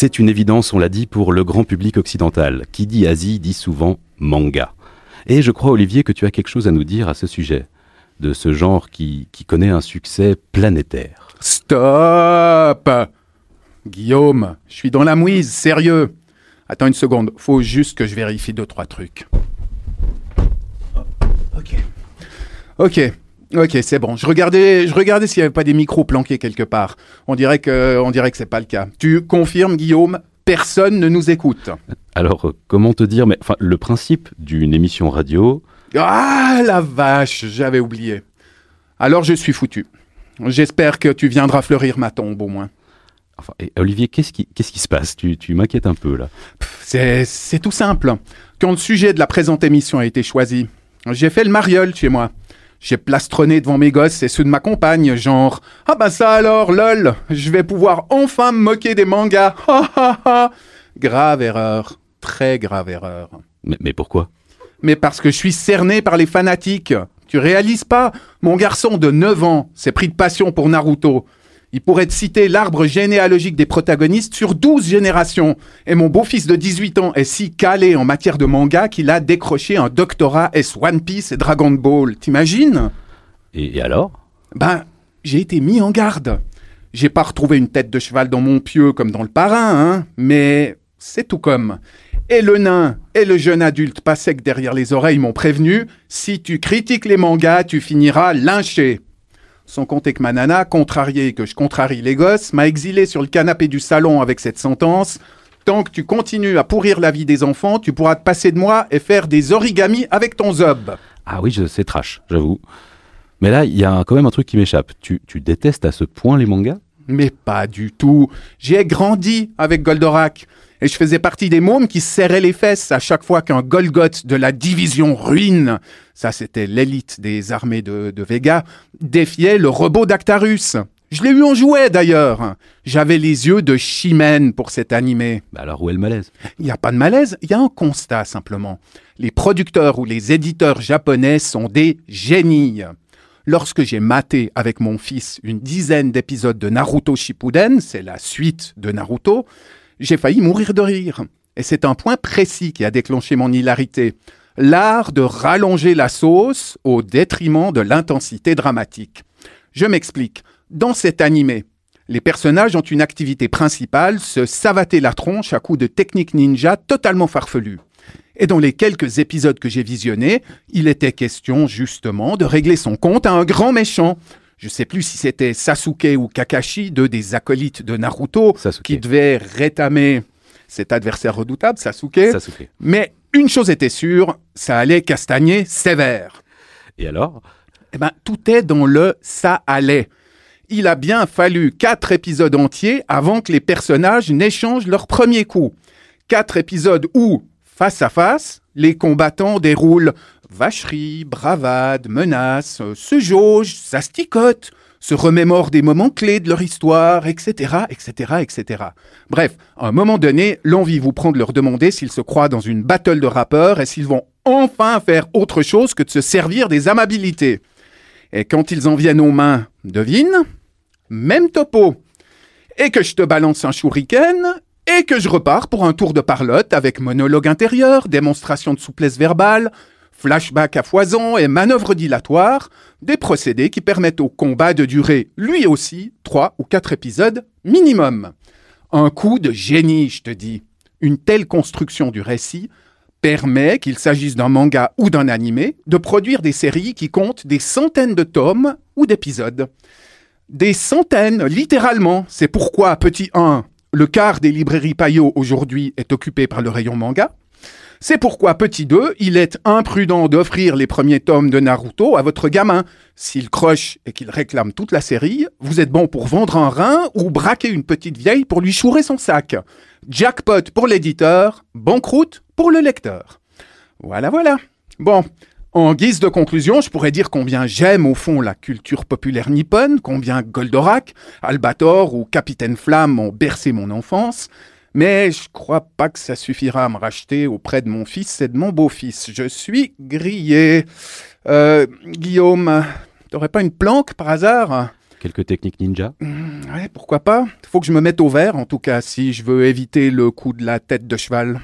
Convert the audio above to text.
C'est une évidence, on l'a dit, pour le grand public occidental. Qui dit Asie dit souvent manga. Et je crois, Olivier, que tu as quelque chose à nous dire à ce sujet, de ce genre qui, qui connaît un succès planétaire. Stop Guillaume, je suis dans la mouise, sérieux. Attends une seconde, faut juste que je vérifie deux, trois trucs. Ok. Ok, ok, c'est bon. Je regardais, je regardais s'il n'y avait pas des micros planqués quelque part. On dirait que, on dirait que c'est pas le cas. Tu confirmes, Guillaume Personne ne nous écoute. Alors, euh, comment te dire, mais enfin, le principe d'une émission radio, Ah la vache, j'avais oublié. Alors je suis foutu. J'espère que tu viendras fleurir ma tombe au moins. enfin, et Olivier, qu'est-ce qui, qu'est-ce qui se passe? Tu, tu m'inquiètes un peu là. C'est, c'est tout simple. Quand le sujet de la présente émission a été choisi, j'ai fait le mariole chez moi. J'ai plastronné devant mes gosses et ceux de ma compagne, genre Ah bah ça alors, lol, je vais pouvoir enfin me moquer des mangas. Ha ha ha. Grave erreur, très grave erreur. Mais, mais pourquoi? Mais parce que je suis cerné par les fanatiques. Tu réalises pas? Mon garçon de 9 ans s'est pris de passion pour Naruto. Il pourrait te citer l'arbre généalogique des protagonistes sur 12 générations. Et mon beau-fils de 18 ans est si calé en matière de manga qu'il a décroché un doctorat S One Piece et Dragon Ball. T'imagines? Et, et alors? Ben, j'ai été mis en garde. J'ai pas retrouvé une tête de cheval dans mon pieu comme dans le parrain, hein, mais c'est tout comme. Et le nain et le jeune adulte pas sec derrière les oreilles m'ont prévenu, si tu critiques les mangas, tu finiras lynché. Sans compter que ma nana, contrariée que je contrarie les gosses, m'a exilé sur le canapé du salon avec cette sentence. Tant que tu continues à pourrir la vie des enfants, tu pourras te passer de moi et faire des origamis avec ton zob. Ah oui, c'est trash, j'avoue. Mais là, il y a quand même un truc qui m'échappe. Tu, tu détestes à ce point les mangas? Mais pas du tout. J'ai grandi avec Goldorak. Et je faisais partie des mômes qui se serraient les fesses à chaque fois qu'un Golgoth de la division ruine, ça c'était l'élite des armées de, de Vega, défiait le robot d'Actarus. Je l'ai eu en jouet d'ailleurs. J'avais les yeux de Chimène pour cet animé. Bah alors où est le malaise? Il n'y a pas de malaise, il y a un constat simplement. Les producteurs ou les éditeurs japonais sont des génies. Lorsque j'ai maté avec mon fils une dizaine d'épisodes de Naruto Shippuden, c'est la suite de Naruto, j'ai failli mourir de rire. Et c'est un point précis qui a déclenché mon hilarité. L'art de rallonger la sauce au détriment de l'intensité dramatique. Je m'explique. Dans cet animé, les personnages ont une activité principale, se savater la tronche à coups de techniques ninja totalement farfelues. Et dans les quelques épisodes que j'ai visionnés, il était question justement de régler son compte à un grand méchant. Je sais plus si c'était Sasuke ou Kakashi, deux des acolytes de Naruto, Sasuke. qui devaient rétamer cet adversaire redoutable, Sasuke. Sasuke. Mais une chose était sûre, ça allait castagner sévère. Et alors? Eh ben, tout est dans le ça allait. Il a bien fallu quatre épisodes entiers avant que les personnages n'échangent leur premier coup. Quatre épisodes où, face à face, les combattants déroulent vacherie, bravade, menaces, euh, se jaugent, s'asticotent, se remémorent des moments clés de leur histoire, etc., etc., etc. Bref, à un moment donné, l'envie vous prend de leur demander s'ils se croient dans une battle de rappeurs et s'ils vont enfin faire autre chose que de se servir des amabilités. Et quand ils en viennent aux mains, devine, même topo. Et que je te balance un shuriken, et que je repars pour un tour de parlotte avec monologue intérieur, démonstration de souplesse verbale, flashback à foison et manœuvre dilatoire, des procédés qui permettent au combat de durer, lui aussi, trois ou quatre épisodes minimum. Un coup de génie, je te dis. Une telle construction du récit permet, qu'il s'agisse d'un manga ou d'un animé, de produire des séries qui comptent des centaines de tomes ou d'épisodes. Des centaines, littéralement. C'est pourquoi, petit 1, le quart des librairies Payot aujourd'hui est occupé par le rayon manga. C'est pourquoi, petit 2, il est imprudent d'offrir les premiers tomes de Naruto à votre gamin. S'il croche et qu'il réclame toute la série, vous êtes bon pour vendre un rein ou braquer une petite vieille pour lui chourer son sac. Jackpot pour l'éditeur, banqueroute pour le lecteur. Voilà, voilà. Bon, en guise de conclusion, je pourrais dire combien j'aime au fond la culture populaire nippone, combien Goldorak, Albator ou Capitaine Flamme ont bercé mon enfance, mais je crois pas que ça suffira à me racheter auprès de mon fils et de mon beau-fils. Je suis grillé. Euh, Guillaume, t'aurais pas une planque par hasard? Quelques techniques ninja? Hmm, ouais, pourquoi pas Faut que je me mette au vert, en tout cas, si je veux éviter le coup de la tête de cheval.